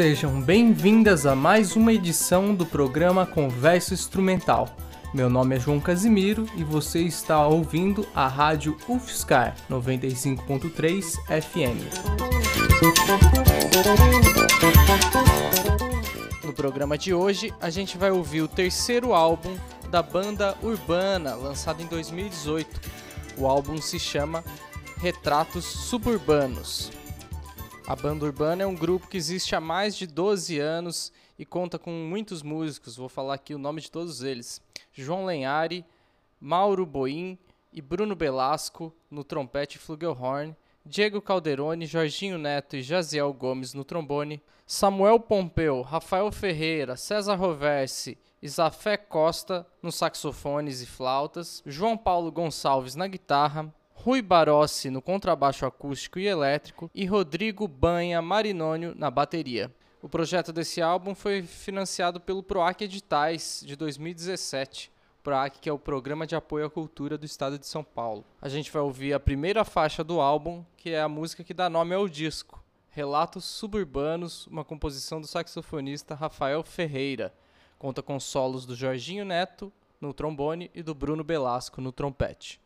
sejam bem-vindas a mais uma edição do programa Converso Instrumental. Meu nome é João Casimiro e você está ouvindo a rádio UFSCar 95.3 FM. No programa de hoje, a gente vai ouvir o terceiro álbum da banda Urbana, lançado em 2018. O álbum se chama Retratos Suburbanos. A banda Urbana é um grupo que existe há mais de 12 anos e conta com muitos músicos. Vou falar aqui o nome de todos eles: João Lenhari, Mauro Boim e Bruno Belasco no trompete e flugelhorn, Diego Calderoni, Jorginho Neto e Jaziel Gomes no trombone, Samuel Pompeu, Rafael Ferreira, César Roversi e Zafé Costa nos saxofones e flautas, João Paulo Gonçalves na guitarra, Rui Barossi no contrabaixo acústico e elétrico e Rodrigo Banha Marinônio na bateria. O projeto desse álbum foi financiado pelo PROAC Editais de 2017. PROAC, que é o Programa de Apoio à Cultura do Estado de São Paulo. A gente vai ouvir a primeira faixa do álbum, que é a música que dá nome ao disco, Relatos Suburbanos, uma composição do saxofonista Rafael Ferreira. Conta com solos do Jorginho Neto no trombone e do Bruno Belasco no trompete.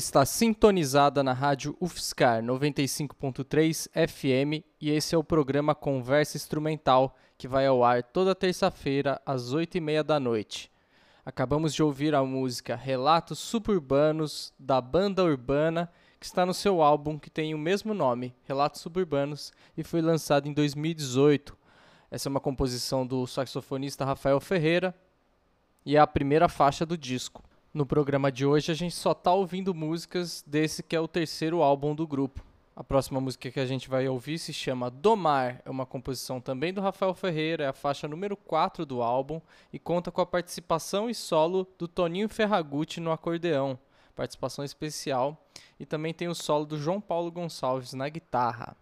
Está sintonizada na rádio UFSCar 95.3 FM e esse é o programa Conversa Instrumental que vai ao ar toda terça-feira às 8h30 da noite. Acabamos de ouvir a música Relatos Suburbanos da banda urbana que está no seu álbum que tem o mesmo nome, Relatos Suburbanos, e foi lançado em 2018. Essa é uma composição do saxofonista Rafael Ferreira e é a primeira faixa do disco. No programa de hoje a gente só tá ouvindo músicas desse que é o terceiro álbum do grupo. A próxima música que a gente vai ouvir se chama Domar, é uma composição também do Rafael Ferreira, é a faixa número 4 do álbum e conta com a participação e solo do Toninho Ferragutti no acordeão, participação especial, e também tem o solo do João Paulo Gonçalves na guitarra.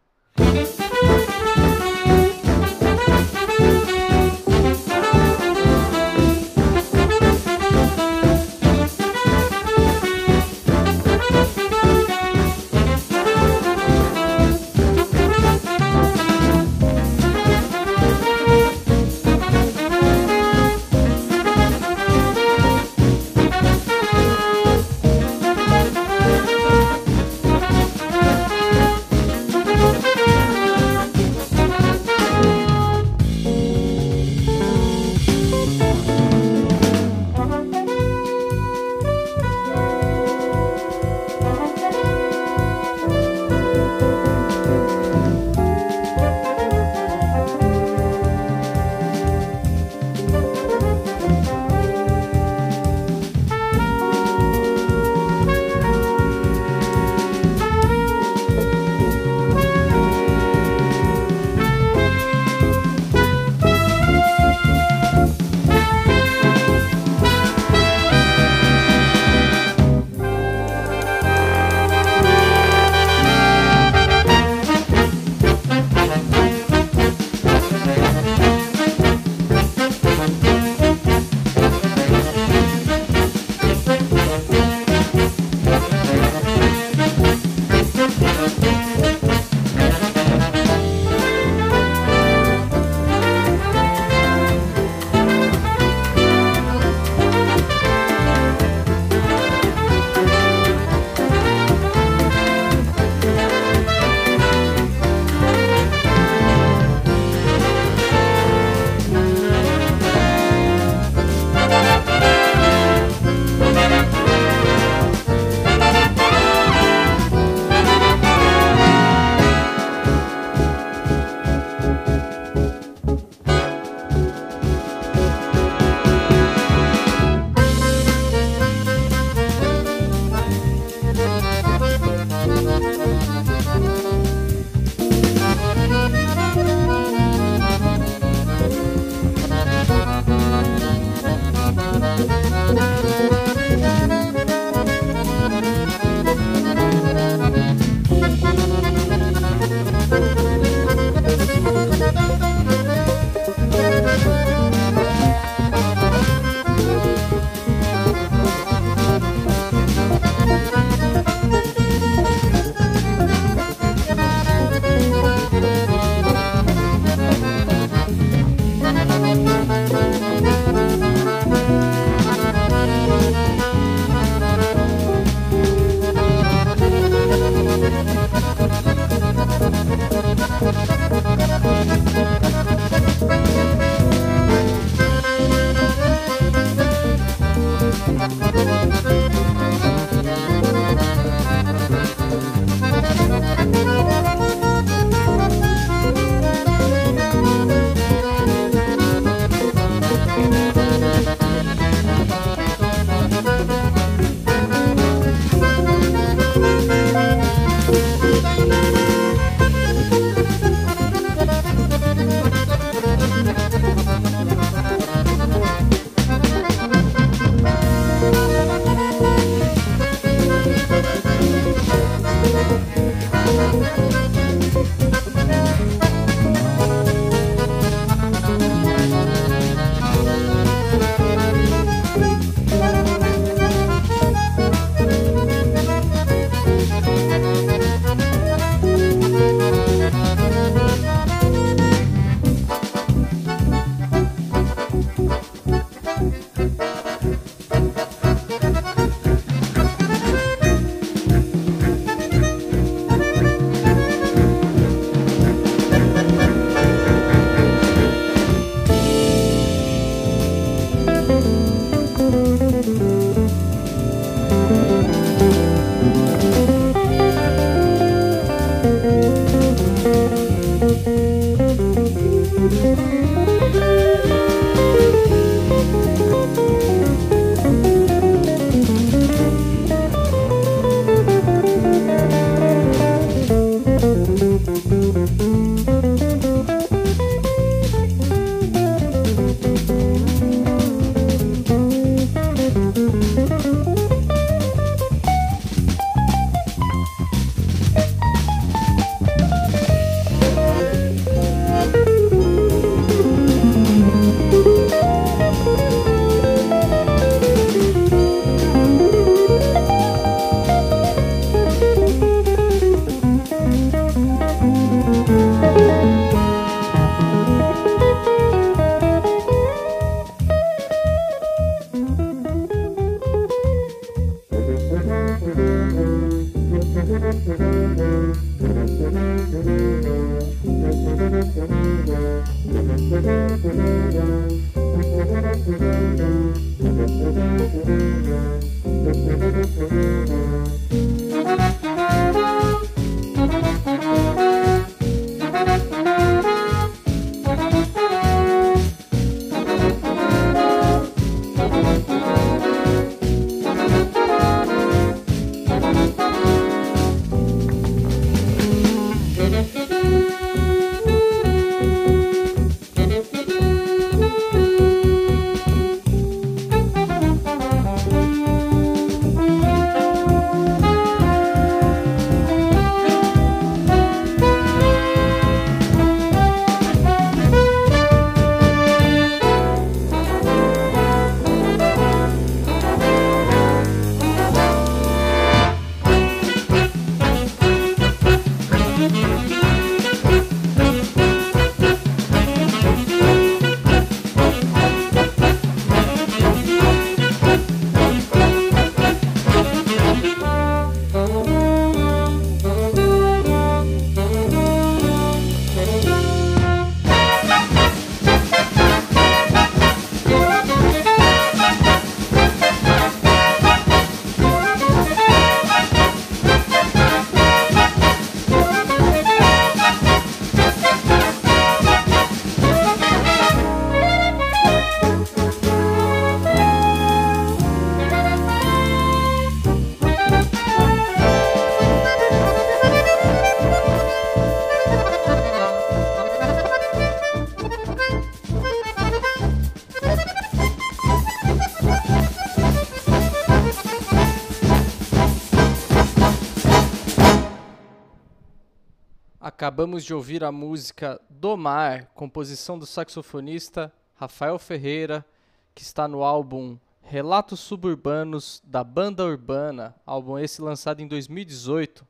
Acabamos de ouvir a música Do Mar, composição do saxofonista Rafael Ferreira, que está no álbum Relatos Suburbanos da Banda Urbana, álbum esse lançado em 2018.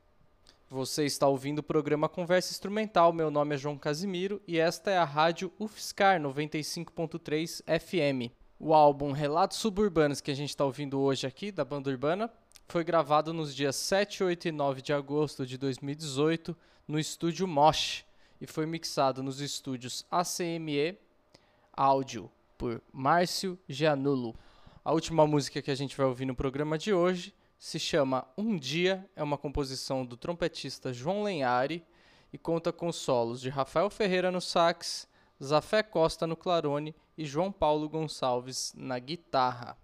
Você está ouvindo o programa Conversa Instrumental. Meu nome é João Casimiro e esta é a rádio UFSCar 95.3 FM. O álbum Relatos Suburbanos que a gente está ouvindo hoje aqui, da Banda Urbana, foi gravado nos dias 7, 8 e 9 de agosto de 2018 no estúdio Mosh e foi mixado nos estúdios ACME Áudio por Márcio Gianulo. A última música que a gente vai ouvir no programa de hoje se chama Um Dia, é uma composição do trompetista João Lenhari e conta com solos de Rafael Ferreira no sax, Zafé Costa no clarone e João Paulo Gonçalves na guitarra.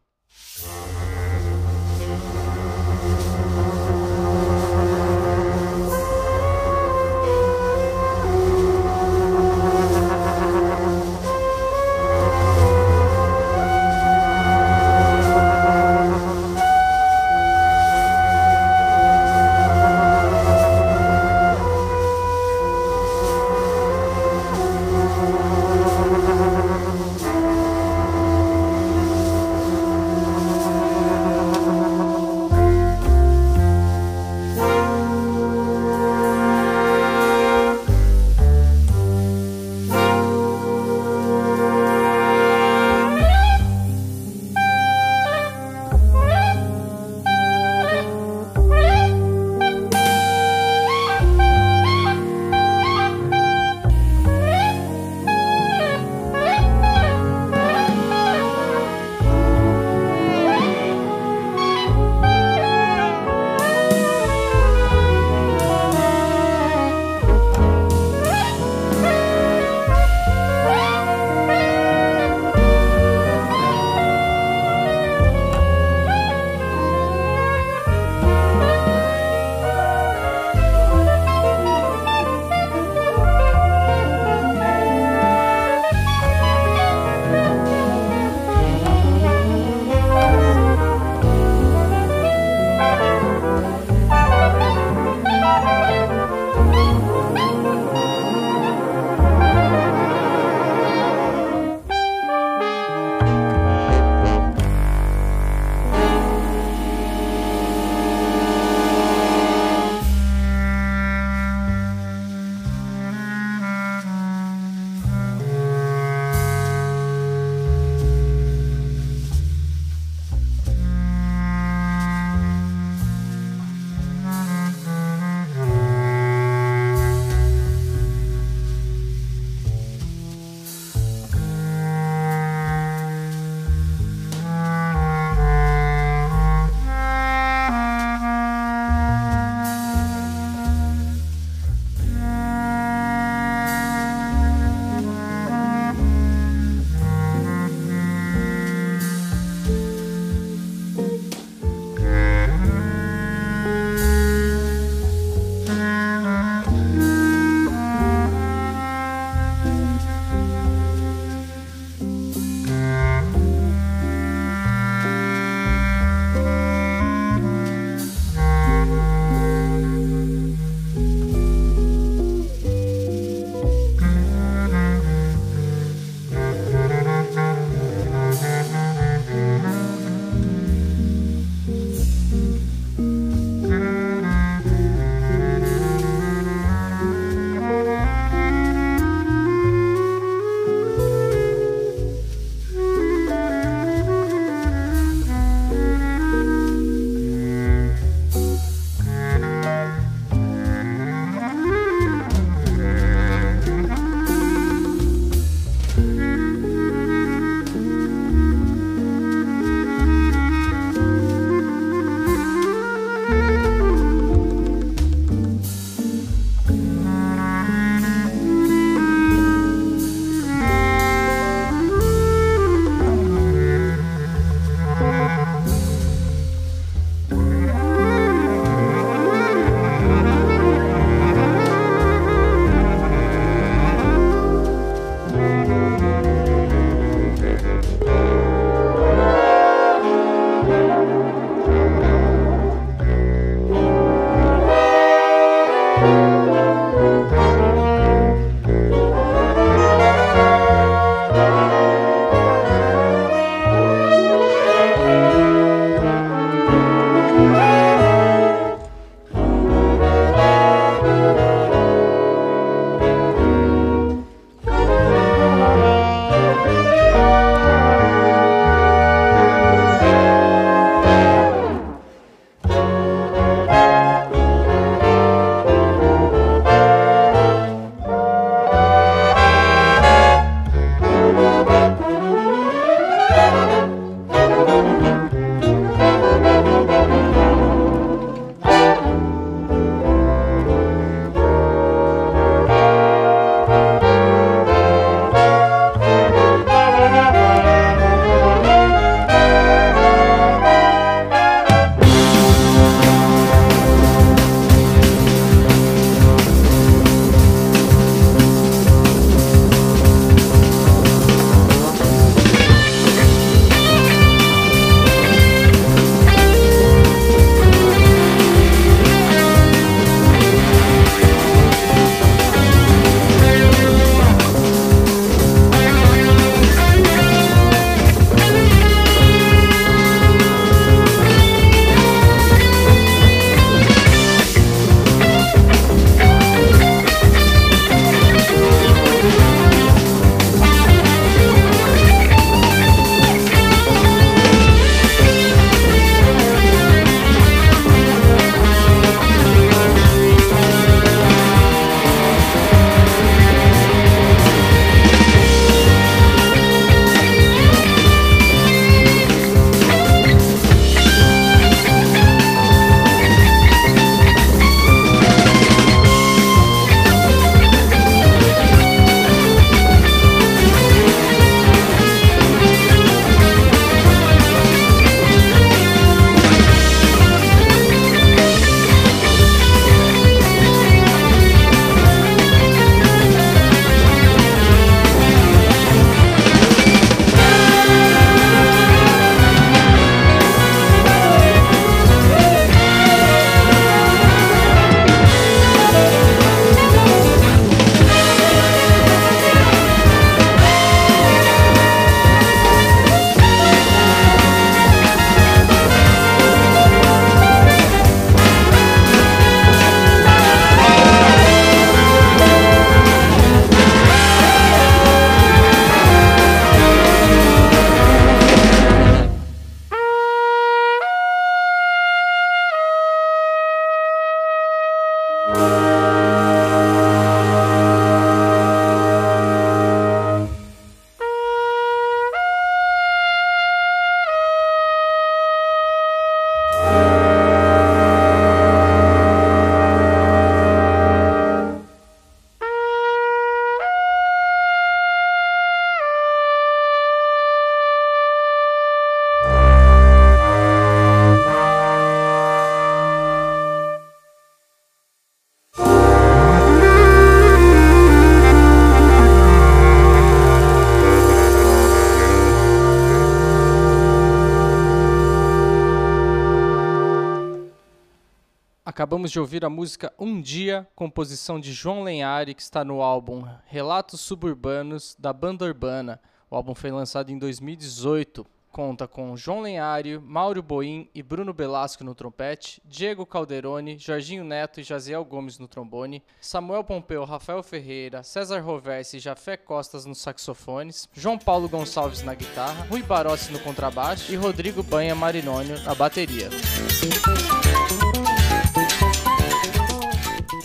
Acabamos de ouvir a música Um Dia, composição de João Lenhari, que está no álbum Relatos Suburbanos da Banda Urbana. O álbum foi lançado em 2018 conta com João Lenhário, Mauro Boim e Bruno Belasco no trompete, Diego Calderoni, Jorginho Neto e Jaziel Gomes no trombone, Samuel Pompeu, Rafael Ferreira, César Roverse e Jafé Costas nos saxofones, João Paulo Gonçalves na guitarra, Rui Barossi no contrabaixo e Rodrigo Banha Marinônio na bateria.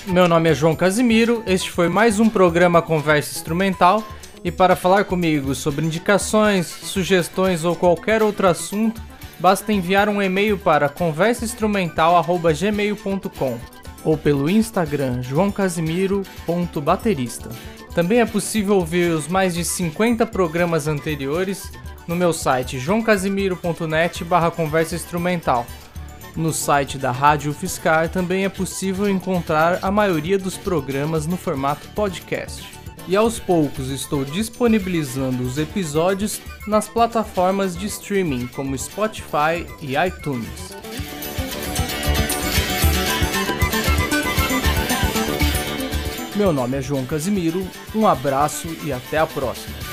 Meu nome é João Casimiro, este foi mais um programa Conversa Instrumental e para falar comigo sobre indicações, sugestões ou qualquer outro assunto, basta enviar um e-mail para conversainstrumental@gmail.com ou pelo Instagram joãocasimiro.baterista. Também é possível ouvir os mais de 50 programas anteriores no meu site joãocasimiro.net/conversa instrumental. No site da Rádio Fiscar também é possível encontrar a maioria dos programas no formato podcast e aos poucos estou disponibilizando os episódios nas plataformas de streaming como Spotify e iTunes. Meu nome é João Casimiro, um abraço e até a próxima.